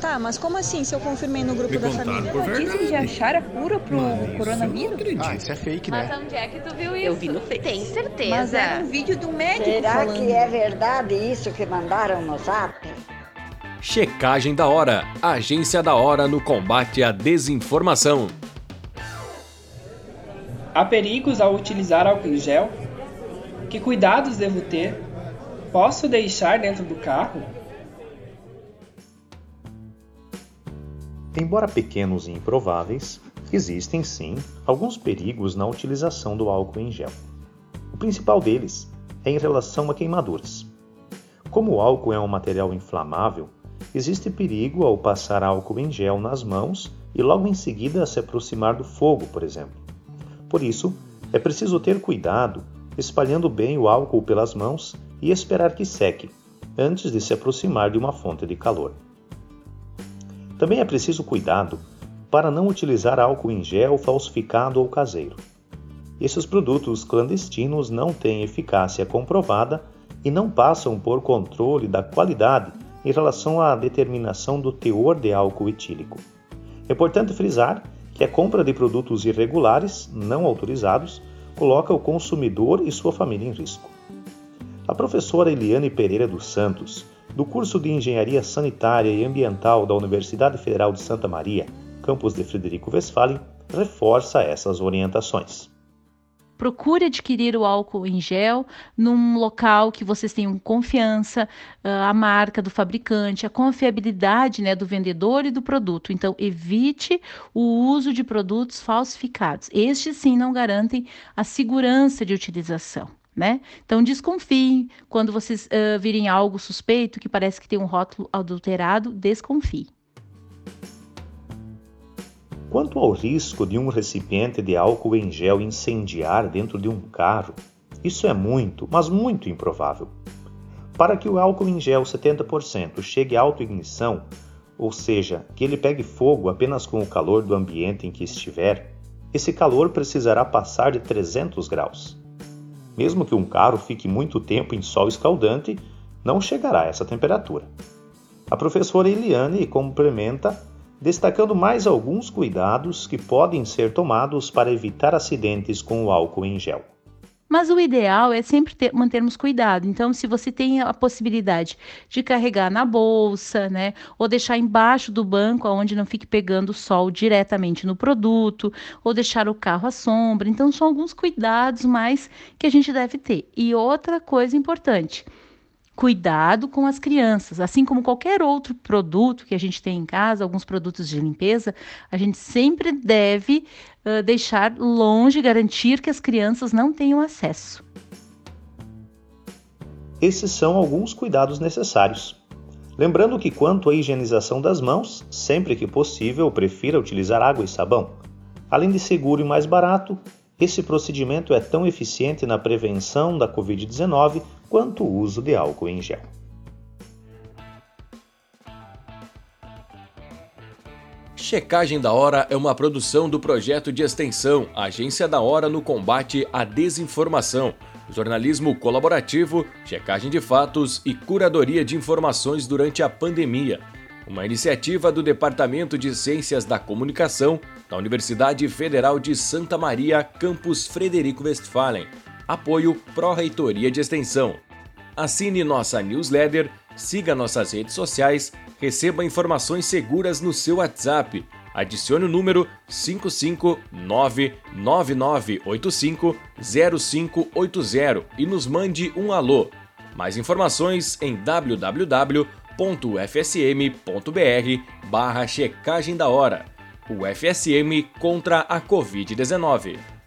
Tá, mas como assim se eu confirmei no grupo Me da família? por verdade. Notícias de achar a cura pro Mas eu não coronavírus? acredito. Ah, isso é fake, Mas né? onde é que tu viu isso? Eu vi no Face. Tem certeza. Mas era um vídeo do médico Será falando. que é verdade isso que mandaram no zap? Checagem da Hora, Agência da Hora no combate à desinformação. Há perigos ao utilizar álcool em gel? Que cuidados devo ter? Posso deixar dentro do carro? Embora pequenos e improváveis, existem sim alguns perigos na utilização do álcool em gel. O principal deles é em relação a queimaduras. Como o álcool é um material inflamável, existe perigo ao passar álcool em gel nas mãos e logo em seguida se aproximar do fogo, por exemplo. Por isso, é preciso ter cuidado espalhando bem o álcool pelas mãos e esperar que seque, antes de se aproximar de uma fonte de calor. Também é preciso cuidado para não utilizar álcool em gel falsificado ou caseiro. Esses produtos clandestinos não têm eficácia comprovada e não passam por controle da qualidade em relação à determinação do teor de álcool etílico. É importante frisar que a compra de produtos irregulares, não autorizados, coloca o consumidor e sua família em risco. A professora Eliane Pereira dos Santos, do curso de Engenharia Sanitária e Ambiental da Universidade Federal de Santa Maria, campus de Frederico Westphalen, reforça essas orientações. Procure adquirir o álcool em gel num local que vocês tenham confiança, ah, a marca do fabricante, a confiabilidade né, do vendedor e do produto. Então, evite o uso de produtos falsificados. Estes sim não garantem a segurança de utilização. Né? Então desconfiem quando vocês ah, virem algo suspeito que parece que tem um rótulo adulterado, desconfie. Quanto ao risco de um recipiente de álcool em gel incendiar dentro de um carro, isso é muito, mas muito improvável. Para que o álcool em gel 70% chegue à autoignição, ou seja, que ele pegue fogo apenas com o calor do ambiente em que estiver, esse calor precisará passar de 300 graus. Mesmo que um carro fique muito tempo em sol escaldante, não chegará a essa temperatura. A professora Eliane complementa destacando mais alguns cuidados que podem ser tomados para evitar acidentes com o álcool em gel. Mas o ideal é sempre ter, mantermos cuidado. Então, se você tem a possibilidade de carregar na bolsa, né, ou deixar embaixo do banco, onde não fique pegando sol diretamente no produto, ou deixar o carro à sombra. Então, são alguns cuidados mais que a gente deve ter. E outra coisa importante, cuidado com as crianças. Assim como qualquer outro produto que a gente tem em casa, alguns produtos de limpeza, a gente sempre deve uh, deixar longe, garantir que as crianças não tenham acesso. Esses são alguns cuidados necessários. Lembrando que, quanto à higienização das mãos, sempre que possível, prefira utilizar água e sabão. Além de seguro e mais barato, esse procedimento é tão eficiente na prevenção da Covid-19 quanto o uso de álcool em gel. Checagem da Hora é uma produção do projeto de extensão Agência da Hora no combate à desinformação, jornalismo colaborativo, checagem de fatos e curadoria de informações durante a pandemia. Uma iniciativa do Departamento de Ciências da Comunicação da Universidade Federal de Santa Maria, campus Frederico Westphalen. Apoio Pró-Reitoria de Extensão. Assine nossa newsletter, siga nossas redes sociais, receba informações seguras no seu WhatsApp. Adicione o número 55999850580 e nos mande um alô. Mais informações em www.ufsm.br barra checagem da hora. O FSM contra a Covid-19.